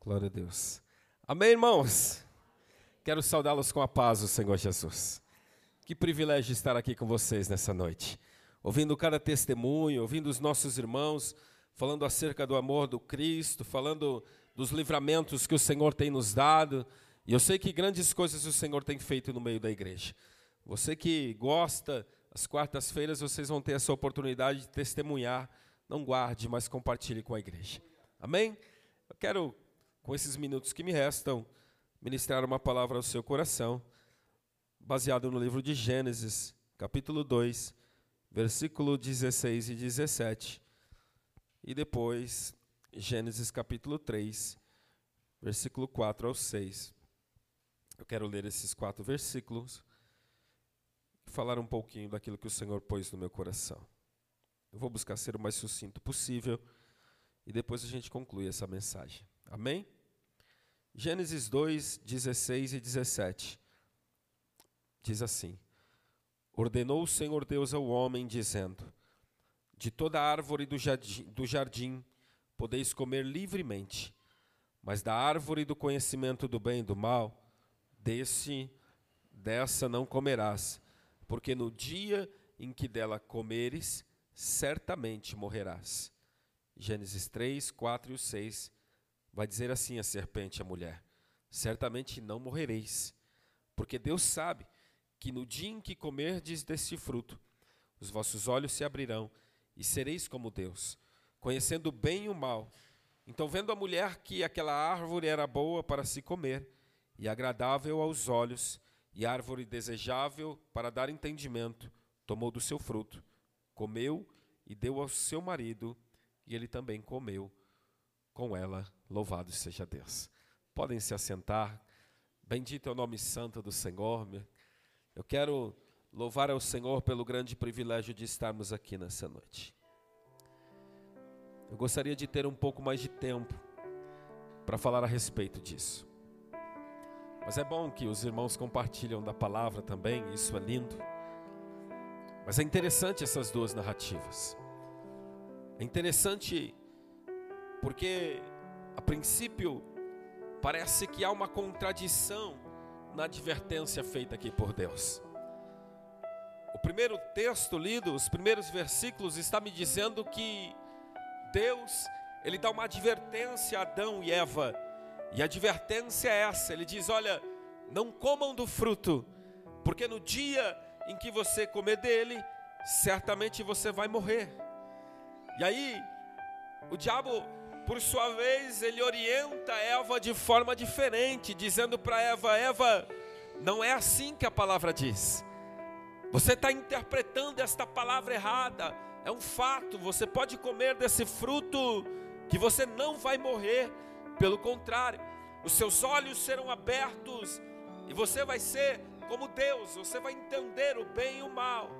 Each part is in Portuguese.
Glória a Deus. Amém, irmãos? Quero saudá-los com a paz do Senhor Jesus. Que privilégio estar aqui com vocês nessa noite. Ouvindo cada testemunho, ouvindo os nossos irmãos falando acerca do amor do Cristo, falando dos livramentos que o Senhor tem nos dado. E eu sei que grandes coisas o Senhor tem feito no meio da igreja. Você que gosta, às quartas-feiras vocês vão ter essa oportunidade de testemunhar. Não guarde, mas compartilhe com a igreja. Amém? Eu quero com esses minutos que me restam, ministrar uma palavra ao seu coração, baseado no livro de Gênesis, capítulo 2, versículo 16 e 17. E depois, Gênesis capítulo 3, versículo 4 ao 6. Eu quero ler esses quatro versículos e falar um pouquinho daquilo que o Senhor pôs no meu coração. Eu vou buscar ser o mais sucinto possível e depois a gente conclui essa mensagem. Amém? Gênesis 2, 16 e 17. Diz assim: Ordenou o Senhor Deus ao homem, dizendo: De toda árvore do jardim, do jardim podeis comer livremente, mas da árvore do conhecimento do bem e do mal, desse, dessa não comerás, porque no dia em que dela comeres, certamente morrerás. Gênesis 3, 4 e 6 vai dizer assim a serpente à mulher: Certamente não morrereis, porque Deus sabe que no dia em que comerdes deste fruto, os vossos olhos se abrirão e sereis como Deus, conhecendo bem o mal. Então, vendo a mulher que aquela árvore era boa para se comer, e agradável aos olhos, e árvore desejável para dar entendimento, tomou do seu fruto, comeu e deu ao seu marido, e ele também comeu com ela. Louvado seja Deus. Podem se assentar. Bendito é o nome santo do Senhor. Eu quero louvar ao Senhor pelo grande privilégio de estarmos aqui nessa noite. Eu gostaria de ter um pouco mais de tempo para falar a respeito disso. Mas é bom que os irmãos compartilham da palavra também, isso é lindo. Mas é interessante essas duas narrativas. É interessante porque, a princípio, parece que há uma contradição na advertência feita aqui por Deus. O primeiro texto lido, os primeiros versículos, está me dizendo que Deus, ele dá uma advertência a Adão e Eva. E a advertência é essa: ele diz: Olha, não comam do fruto, porque no dia em que você comer dele, certamente você vai morrer. E aí, o diabo por sua vez, ele orienta Eva de forma diferente, dizendo para Eva: Eva, não é assim que a palavra diz. Você está interpretando esta palavra errada. É um fato, você pode comer desse fruto que você não vai morrer. Pelo contrário, os seus olhos serão abertos e você vai ser como Deus, você vai entender o bem e o mal.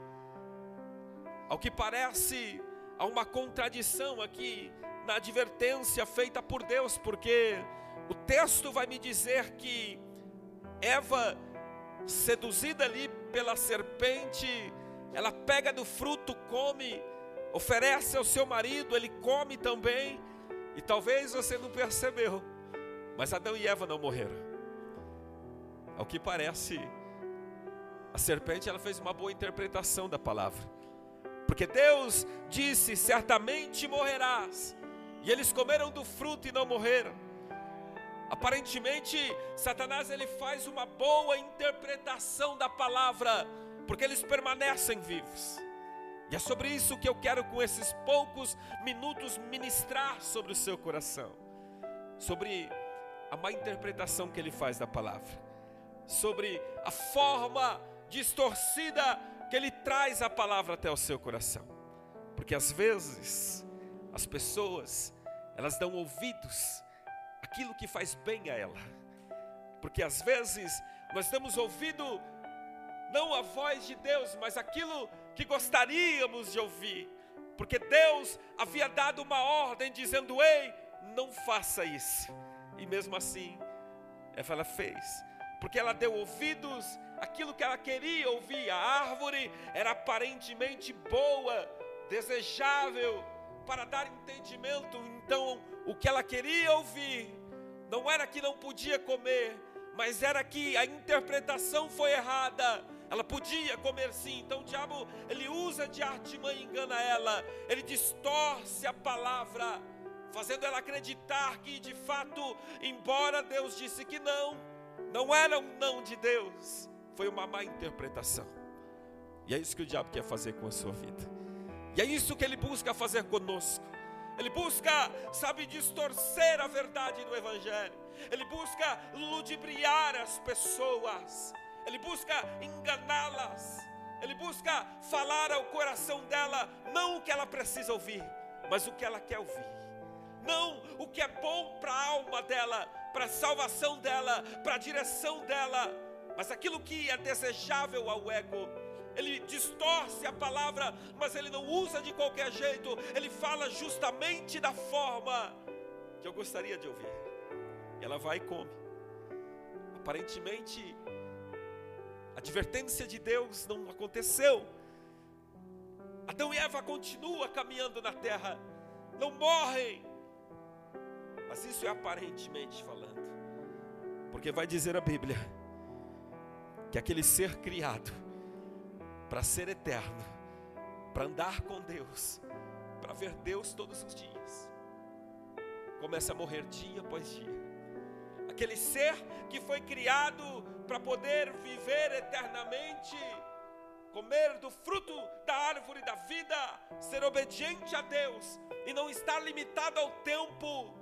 Ao que parece, há uma contradição aqui na advertência feita por Deus, porque o texto vai me dizer que Eva, seduzida ali pela serpente, ela pega do fruto, come, oferece ao seu marido, ele come também, e talvez você não percebeu, mas Adão e Eva não morreram. Ao que parece, a serpente ela fez uma boa interpretação da palavra. Porque Deus disse: certamente morrerás. E eles comeram do fruto e não morreram. Aparentemente, Satanás ele faz uma boa interpretação da palavra, porque eles permanecem vivos. E é sobre isso que eu quero com esses poucos minutos ministrar sobre o seu coração. Sobre a má interpretação que ele faz da palavra. Sobre a forma distorcida que ele traz a palavra até o seu coração. Porque às vezes as pessoas, elas dão ouvidos àquilo que faz bem a ela. Porque às vezes nós damos ouvido não à voz de Deus, mas aquilo que gostaríamos de ouvir. Porque Deus havia dado uma ordem dizendo: "Ei, não faça isso". E mesmo assim, ela fez. Porque ela deu ouvidos àquilo que ela queria ouvir. A árvore era aparentemente boa, desejável, para dar entendimento, então, o que ela queria ouvir, não era que não podia comer, mas era que a interpretação foi errada. Ela podia comer sim, então o diabo ele usa de artimanha e engana ela, ele distorce a palavra, fazendo ela acreditar que de fato, embora Deus disse que não, não era um não de Deus, foi uma má interpretação. E é isso que o diabo quer fazer com a sua vida. E é isso que ele busca fazer conosco. Ele busca, sabe, distorcer a verdade do Evangelho. Ele busca ludibriar as pessoas. Ele busca enganá-las. Ele busca falar ao coração dela não o que ela precisa ouvir, mas o que ela quer ouvir. Não o que é bom para a alma dela, para a salvação dela, para a direção dela, mas aquilo que é desejável ao ego ele distorce a palavra, mas ele não usa de qualquer jeito, ele fala justamente da forma que eu gostaria de ouvir. E ela vai e come. Aparentemente, a advertência de Deus não aconteceu. Adão e Eva continuam caminhando na terra, não morrem. Mas isso é aparentemente falando, porque vai dizer a Bíblia que aquele ser criado, para ser eterno, para andar com Deus, para ver Deus todos os dias. Começa a morrer dia após dia. Aquele ser que foi criado para poder viver eternamente, comer do fruto da árvore da vida, ser obediente a Deus e não estar limitado ao tempo.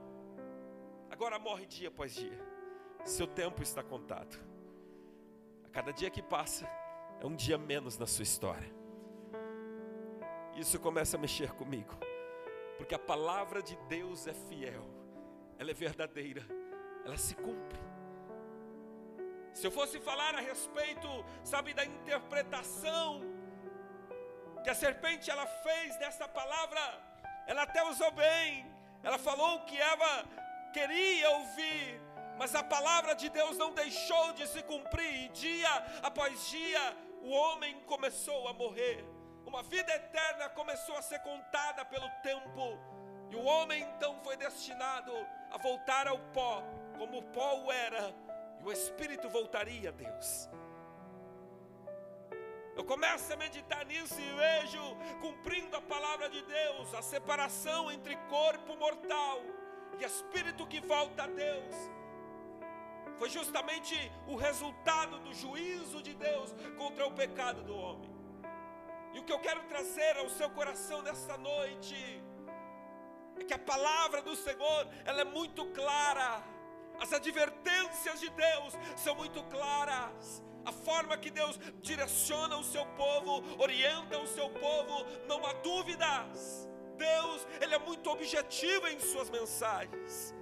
Agora morre dia após dia. Seu tempo está contado. A cada dia que passa, é um dia menos na sua história. Isso começa a mexer comigo, porque a palavra de Deus é fiel, ela é verdadeira, ela se cumpre. Se eu fosse falar a respeito, sabe, da interpretação que a serpente ela fez dessa palavra, ela até usou bem, ela falou o que Eva queria ouvir, mas a palavra de Deus não deixou de se cumprir, dia após dia o homem começou a morrer, uma vida eterna começou a ser contada pelo tempo, e o homem então foi destinado a voltar ao pó, como o pó o era, e o espírito voltaria a Deus. Eu começo a meditar nisso e vejo, cumprindo a palavra de Deus, a separação entre corpo mortal e espírito que volta a Deus foi justamente o resultado do juízo de Deus contra o pecado do homem. E o que eu quero trazer ao seu coração nesta noite é que a palavra do Senhor, ela é muito clara. As advertências de Deus são muito claras. A forma que Deus direciona o seu povo, orienta o seu povo, não há dúvidas. Deus, ele é muito objetivo em suas mensagens.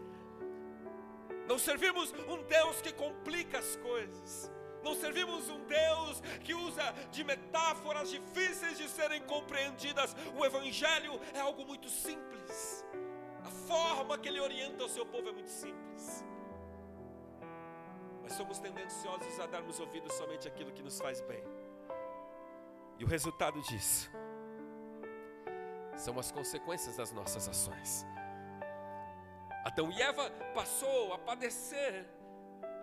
Não servimos um Deus que complica as coisas. Não servimos um Deus que usa de metáforas difíceis de serem compreendidas. O Evangelho é algo muito simples. A forma que ele orienta o seu povo é muito simples. Mas somos tendenciosos a darmos ouvidos somente àquilo que nos faz bem. E o resultado disso são as consequências das nossas ações. Adão e Eva passou a padecer.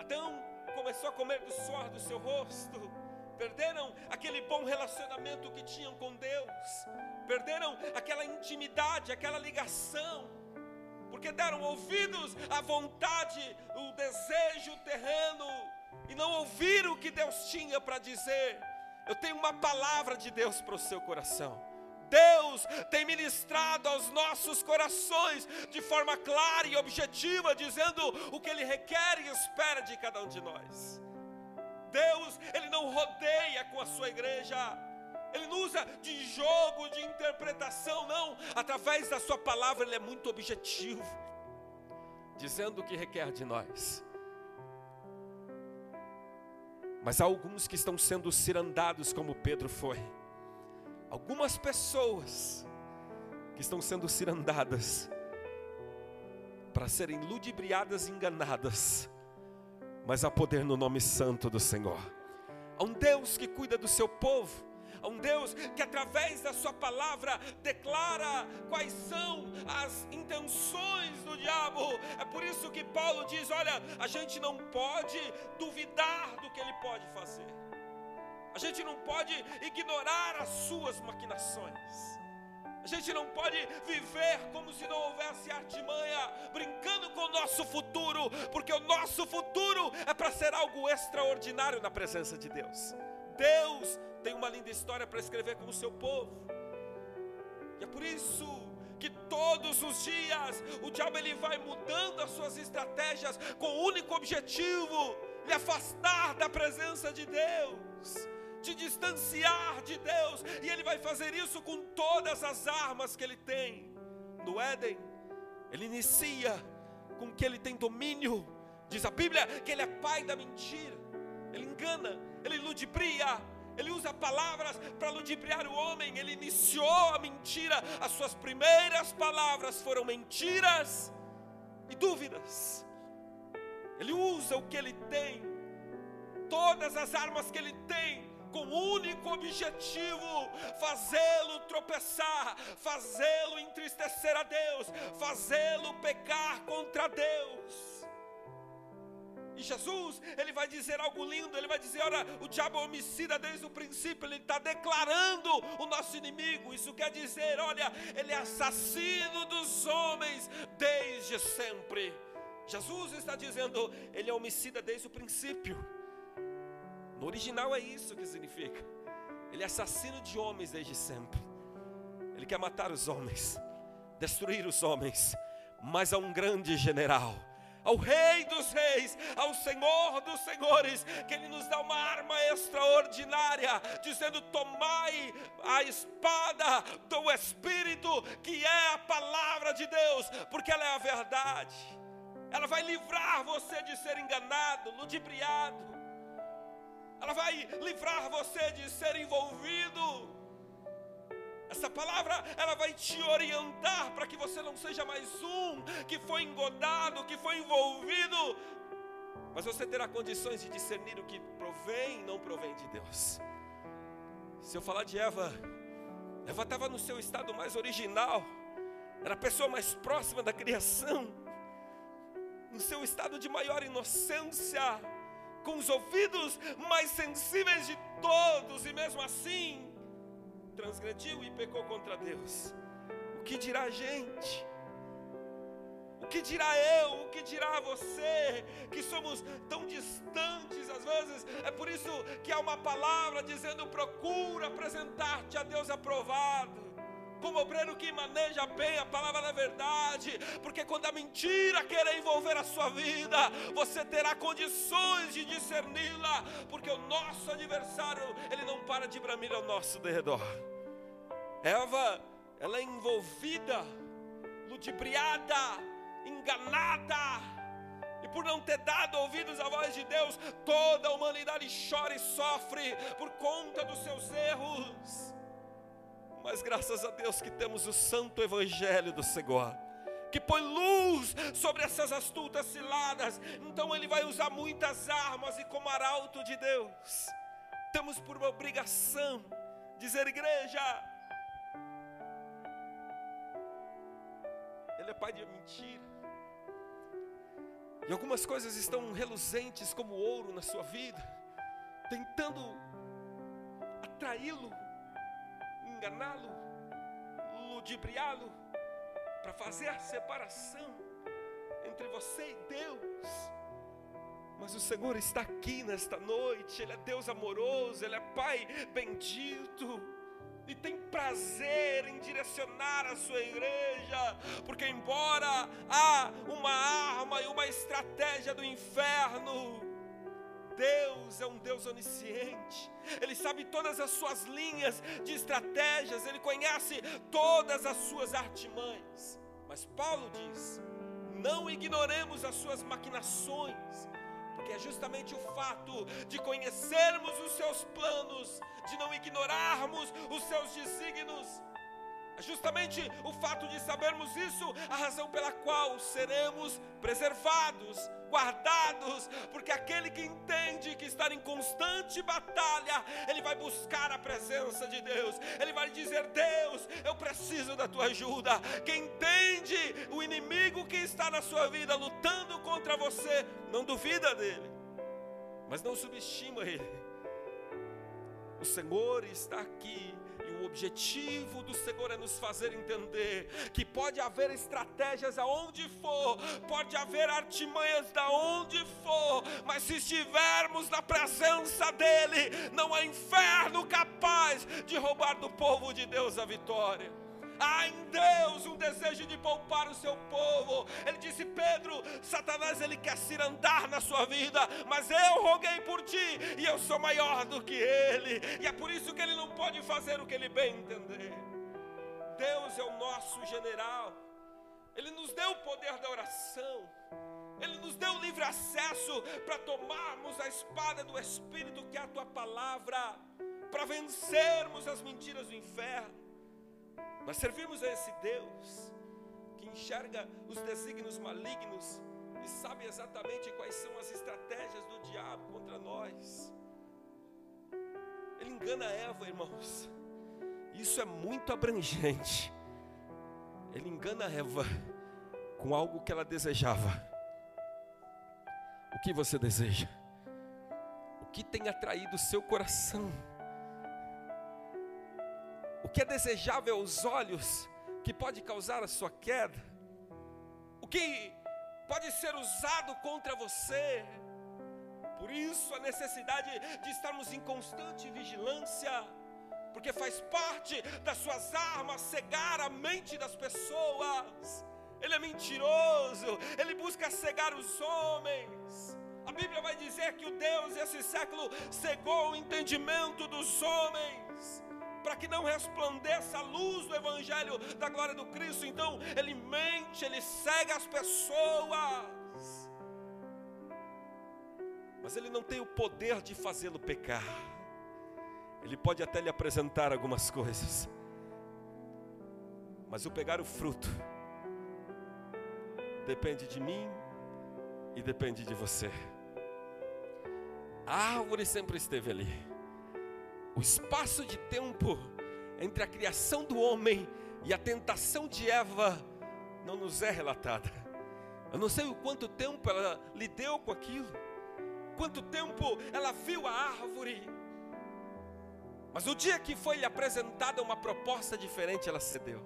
Adão começou a comer do suor do seu rosto. Perderam aquele bom relacionamento que tinham com Deus. Perderam aquela intimidade, aquela ligação. Porque deram ouvidos à vontade, o desejo terreno e não ouviram o que Deus tinha para dizer. Eu tenho uma palavra de Deus para o seu coração. Deus tem ministrado aos nossos corações de forma clara e objetiva, dizendo o que Ele requer e espera de cada um de nós. Deus, Ele não rodeia com a sua igreja, Ele não usa de jogo, de interpretação, não. Através da Sua palavra, Ele é muito objetivo, dizendo o que requer de nós. Mas há alguns que estão sendo cirandados, como Pedro foi algumas pessoas que estão sendo cirandadas para serem ludibriadas e enganadas, mas há poder no nome santo do Senhor. Há um Deus que cuida do seu povo, a um Deus que através da sua palavra declara quais são as intenções do diabo. É por isso que Paulo diz: olha, a gente não pode duvidar do que ele pode fazer. A gente não pode ignorar as suas maquinações. A gente não pode viver como se não houvesse artimanha, brincando com o nosso futuro, porque o nosso futuro é para ser algo extraordinário na presença de Deus. Deus tem uma linda história para escrever com o seu povo. E é por isso que todos os dias o diabo ele vai mudando as suas estratégias com o único objetivo de afastar da presença de Deus te distanciar de Deus, e Ele vai fazer isso com todas as armas que Ele tem. No Éden, Ele inicia com que Ele tem domínio, diz a Bíblia que Ele é pai da mentira, Ele engana, Ele ludibria, ele usa palavras para ludibriar o homem. Ele iniciou a mentira. As suas primeiras palavras foram mentiras e dúvidas. Ele usa o que ele tem, todas as armas que ele tem, com o único objetivo: fazê-lo tropeçar, fazê-lo entristecer a Deus, fazê-lo pecar contra Deus. E Jesus, ele vai dizer algo lindo, ele vai dizer: olha, o diabo é homicida desde o princípio, ele está declarando o nosso inimigo. Isso quer dizer, olha, ele é assassino dos homens desde sempre. Jesus está dizendo, ele é homicida desde o princípio. Original é isso que significa. Ele é assassino de homens desde sempre. Ele quer matar os homens, destruir os homens, mas há um grande general ao Rei dos Reis, ao Senhor dos Senhores, que Ele nos dá uma arma extraordinária, dizendo: Tomai a espada do Espírito, que é a palavra de Deus, porque ela é a verdade. Ela vai livrar você de ser enganado, ludibriado, ela vai livrar você de ser envolvido. Essa palavra, ela vai te orientar para que você não seja mais um que foi engodado, que foi envolvido, mas você terá condições de discernir o que provém e não provém de Deus. Se eu falar de Eva, Eva estava no seu estado mais original, era a pessoa mais próxima da criação, no seu estado de maior inocência, com os ouvidos mais sensíveis de todos, e mesmo assim transgrediu e pecou contra Deus. O que dirá a gente? O que dirá eu? O que dirá você? Que somos tão distantes às vezes. É por isso que há uma palavra dizendo: procura apresentar-te a Deus aprovado como obreiro que maneja bem a palavra da verdade, porque quando a mentira querer envolver a sua vida, você terá condições de discerni-la, porque o nosso adversário, ele não para de bramir ao nosso derredor. Eva, ela é envolvida, ludibriada, enganada, e por não ter dado ouvidos à voz de Deus, toda a humanidade chora e sofre por conta dos seus erros. Mas graças a Deus que temos o santo evangelho do Senhor que põe luz sobre essas astutas ciladas. Então ele vai usar muitas armas e como arauto de Deus, temos por uma obrigação dizer igreja, ele é pai de mentira. E algumas coisas estão reluzentes como ouro na sua vida, tentando atraí-lo enganá-lo, ludibriá-lo, para fazer a separação entre você e Deus. Mas o Senhor está aqui nesta noite, Ele é Deus amoroso, Ele é Pai bendito, e tem prazer em direcionar a sua igreja, porque, embora há uma arma e uma estratégia do inferno, Deus é um Deus onisciente, Ele sabe todas as suas linhas de estratégias, Ele conhece todas as suas artimanhas. Mas Paulo diz: não ignoremos as suas maquinações, porque é justamente o fato de conhecermos os seus planos, de não ignorarmos os seus desígnios, É justamente o fato de sabermos isso, a razão pela qual seremos preservados, guardados, porque aquele que entende que está em constante batalha, ele vai buscar a presença de Deus, ele vai dizer: Deus, eu preciso da tua ajuda. Quem entende o inimigo que está na sua vida lutando contra você, não duvida dele, mas não subestima ele. O Senhor está aqui o objetivo do Senhor é nos fazer entender que pode haver estratégias aonde for, pode haver artimanhas da onde for, mas se estivermos na presença dEle, não há inferno capaz de roubar do povo de Deus a vitória. Há em Deus um desejo de poupar o seu povo. Ele disse: Pedro, Satanás ele quer se andar na sua vida, mas eu roguei por ti e eu sou maior do que ele. E é por isso que ele não pode fazer o que ele bem entender. Deus é o nosso general. Ele nos deu o poder da oração. Ele nos deu livre acesso para tomarmos a espada do Espírito, que é a tua palavra, para vencermos as mentiras do inferno. Nós servimos a esse Deus que enxerga os desígnios malignos e sabe exatamente quais são as estratégias do diabo contra nós. Ele engana Eva, irmãos. Isso é muito abrangente. Ele engana Eva com algo que ela desejava. O que você deseja? O que tem atraído o seu coração? O que é desejável aos olhos, que pode causar a sua queda, o que pode ser usado contra você. Por isso a necessidade de estarmos em constante vigilância, porque faz parte das suas armas cegar a mente das pessoas. Ele é mentiroso, ele busca cegar os homens. A Bíblia vai dizer que o Deus desse século cegou o entendimento dos homens para que não resplandeça a luz do Evangelho da glória do Cristo. Então, ele mente, ele cega as pessoas, mas ele não tem o poder de fazê-lo pecar. Ele pode até lhe apresentar algumas coisas, mas o pegar o fruto depende de mim e depende de você. A árvore sempre esteve ali o espaço de tempo entre a criação do homem e a tentação de Eva não nos é relatada. Eu não sei o quanto tempo ela lidou com aquilo, quanto tempo ela viu a árvore. Mas o dia que foi lhe apresentada uma proposta diferente, ela cedeu.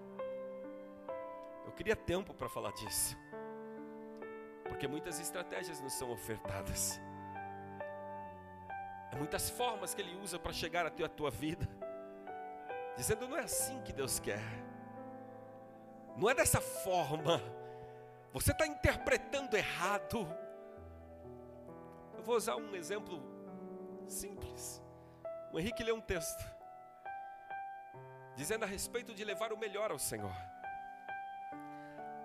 Eu queria tempo para falar disso, porque muitas estratégias nos são ofertadas. Há muitas formas que Ele usa para chegar até a tua vida, dizendo: não é assim que Deus quer, não é dessa forma, você está interpretando errado. Eu vou usar um exemplo simples. O Henrique leu um texto, dizendo a respeito de levar o melhor ao Senhor.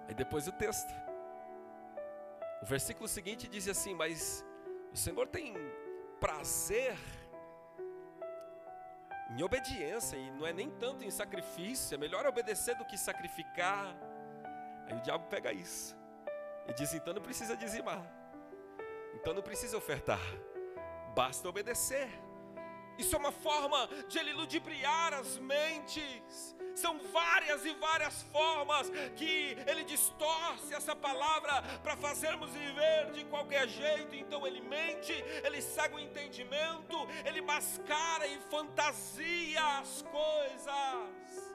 Aí depois o texto, o versículo seguinte diz assim: Mas o Senhor tem prazer em obediência, e não é nem tanto em sacrifício, é melhor obedecer do que sacrificar. Aí o diabo pega isso e diz: então não precisa dizimar, então não precisa ofertar, basta obedecer. Isso é uma forma de ele ludibriar as mentes. São várias e várias formas que ele distorce essa palavra para fazermos viver de qualquer jeito. Então ele mente, ele cega o entendimento, ele mascara e fantasia as coisas.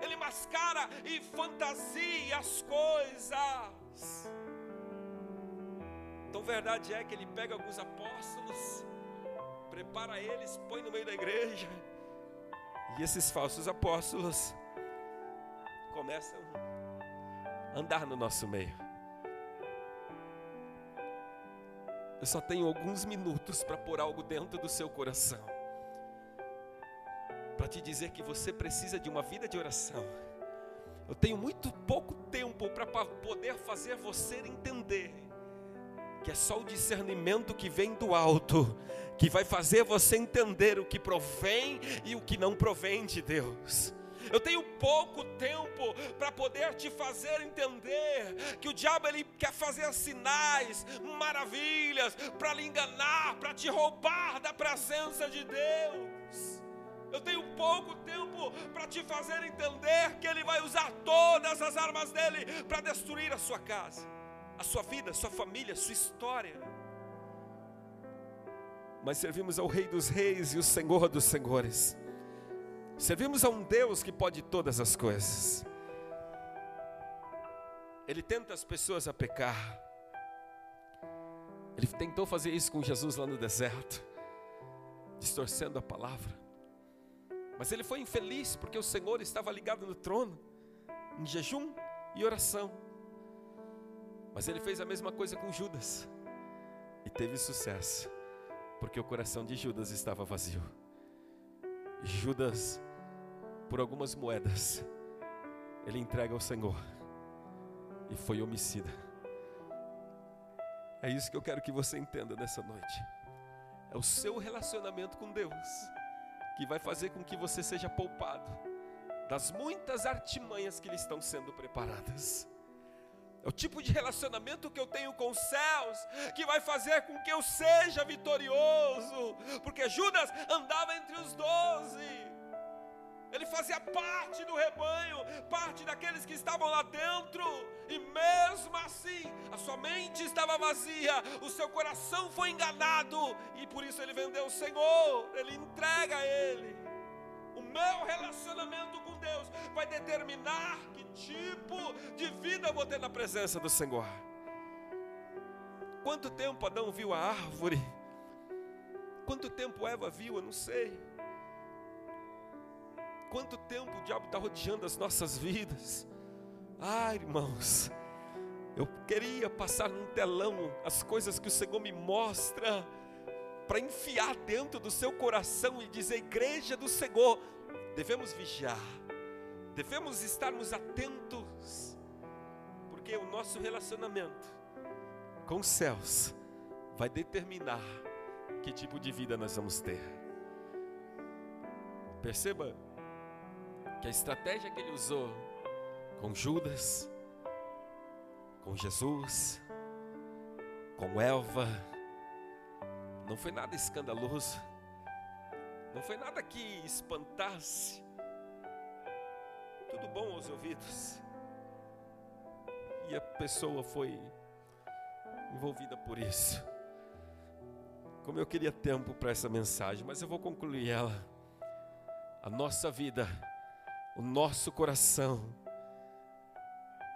Ele mascara e fantasia as coisas. Então, verdade é que ele pega alguns apóstolos prepara eles, põe no meio da igreja. E esses falsos apóstolos começam a andar no nosso meio. Eu só tenho alguns minutos para pôr algo dentro do seu coração. Para te dizer que você precisa de uma vida de oração. Eu tenho muito pouco tempo para poder fazer você entender que é só o discernimento que vem do alto que vai fazer você entender o que provém e o que não provém de Deus. Eu tenho pouco tempo para poder te fazer entender que o diabo ele quer fazer sinais, maravilhas para lhe enganar, para te roubar da presença de Deus. Eu tenho pouco tempo para te fazer entender que ele vai usar todas as armas dele para destruir a sua casa, a sua vida, a sua família, a sua história. Mas servimos ao Rei dos Reis e o Senhor dos Senhores. Servimos a um Deus que pode todas as coisas. Ele tenta as pessoas a pecar. Ele tentou fazer isso com Jesus lá no deserto, distorcendo a palavra. Mas ele foi infeliz porque o Senhor estava ligado no trono, em jejum e oração. Mas ele fez a mesma coisa com Judas e teve sucesso, porque o coração de Judas estava vazio. Judas por algumas moedas, ele entrega ao Senhor e foi homicida. É isso que eu quero que você entenda nessa noite. É o seu relacionamento com Deus que vai fazer com que você seja poupado das muitas artimanhas que lhe estão sendo preparadas. É o tipo de relacionamento que eu tenho com os céus que vai fazer com que eu seja vitorioso, porque Judas andava entre os doze. Ele fazia parte do rebanho, parte daqueles que estavam lá dentro, e mesmo assim, a sua mente estava vazia, o seu coração foi enganado, e por isso ele vendeu o Senhor, ele entrega a Ele. O meu relacionamento com Deus vai determinar que tipo de vida eu vou ter na presença do Senhor. Quanto tempo Adão viu a árvore? Quanto tempo Eva viu? Eu não sei. Quanto tempo o diabo está rodeando as nossas vidas? Ah, irmãos, eu queria passar num telão as coisas que o Senhor me mostra, para enfiar dentro do seu coração e dizer: Igreja do Senhor, devemos vigiar, devemos estarmos atentos, porque o nosso relacionamento com os céus vai determinar que tipo de vida nós vamos ter. Perceba que a estratégia que ele usou com Judas, com Jesus, com Elva, não foi nada escandaloso, não foi nada que espantasse, tudo bom aos ouvidos, e a pessoa foi envolvida por isso. Como eu queria tempo para essa mensagem, mas eu vou concluir ela. A nossa vida o nosso coração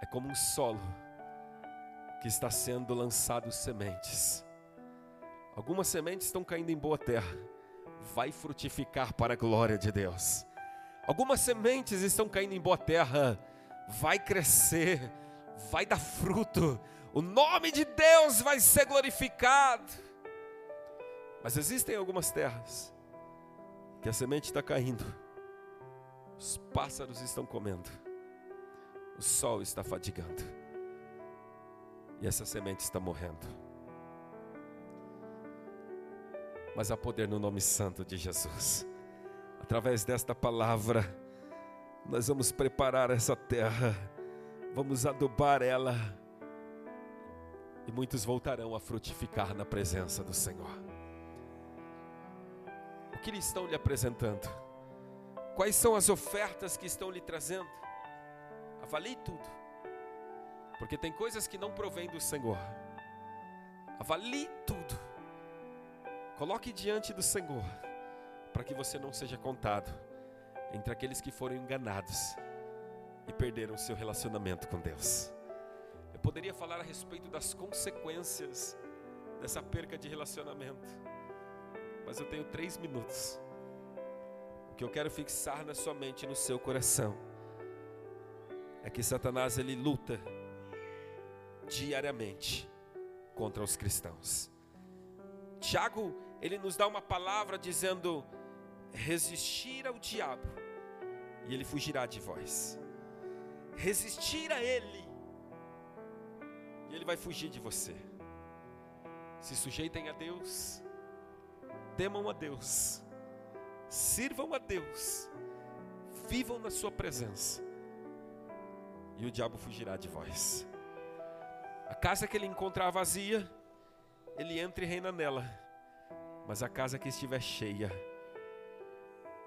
é como um solo que está sendo lançado sementes. Algumas sementes estão caindo em boa terra, vai frutificar para a glória de Deus. Algumas sementes estão caindo em boa terra, vai crescer, vai dar fruto, o nome de Deus vai ser glorificado. Mas existem algumas terras que a semente está caindo os pássaros estão comendo. O sol está fadigando. E essa semente está morrendo. Mas há poder no nome santo de Jesus. Através desta palavra, nós vamos preparar essa terra, vamos adubar ela, e muitos voltarão a frutificar na presença do Senhor. O que eles estão lhe apresentando? Quais são as ofertas que estão lhe trazendo? Avalie tudo. Porque tem coisas que não provêm do Senhor. Avalie tudo. Coloque diante do Senhor, para que você não seja contado entre aqueles que foram enganados e perderam seu relacionamento com Deus. Eu poderia falar a respeito das consequências dessa perca de relacionamento, mas eu tenho três minutos. O que eu quero fixar na sua mente e no seu coração é que Satanás ele luta diariamente contra os cristãos. Tiago, ele nos dá uma palavra dizendo: resistir ao diabo e ele fugirá de vós. Resistir a ele e ele vai fugir de você. Se sujeitem a Deus, temam a Deus, sirvam a Deus, vivam na Sua presença, e o diabo fugirá de vós. A casa que ele encontrar vazia, ele entra e reina nela, mas a casa que estiver cheia,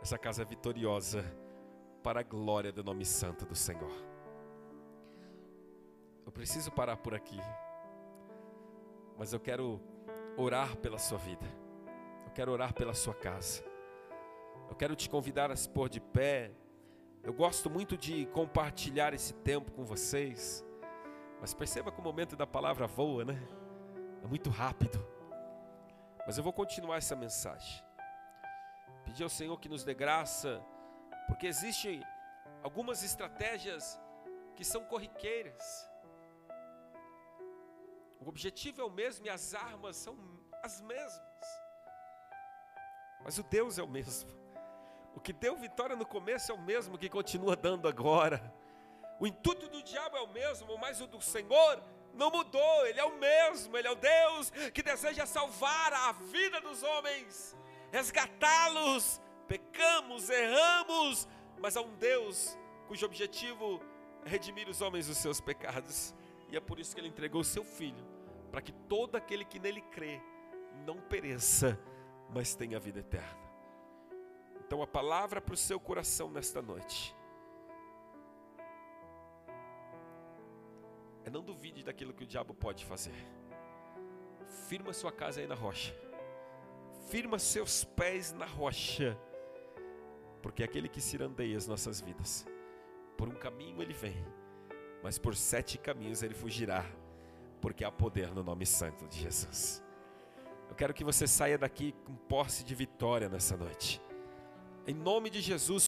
essa casa é vitoriosa, para a glória do nome santo do Senhor. Eu preciso parar por aqui, mas eu quero orar pela sua vida, eu quero orar pela sua casa, eu quero te convidar a se pôr de pé. Eu gosto muito de compartilhar esse tempo com vocês, mas perceba que o momento da palavra voa, né? É muito rápido. Mas eu vou continuar essa mensagem. Pedir ao Senhor que nos dê graça porque existem algumas estratégias que são corriqueiras. O objetivo é o mesmo e as armas são as mesmas. Mas o Deus é o mesmo. O que deu vitória no começo é o mesmo que continua dando agora. O intuito do diabo é o mesmo, mas o do Senhor não mudou. Ele é o mesmo. Ele é o Deus que deseja salvar a vida dos homens, resgatá-los pecamos, erramos, mas há um Deus cujo objetivo é redimir os homens dos seus pecados. E é por isso que ele entregou o seu filho, para que todo aquele que nele crê não pereça, mas tenha vida eterna. Então a palavra para o seu coração nesta noite é não duvide daquilo que o diabo pode fazer. Firma sua casa aí na rocha. Firma seus pés na rocha porque é aquele que cirandeia as nossas vidas, por um caminho ele vem, mas por sete caminhos ele fugirá, porque há poder no nome santo de Jesus. Eu quero que você saia daqui com posse de vitória nessa noite. Em nome de Jesus,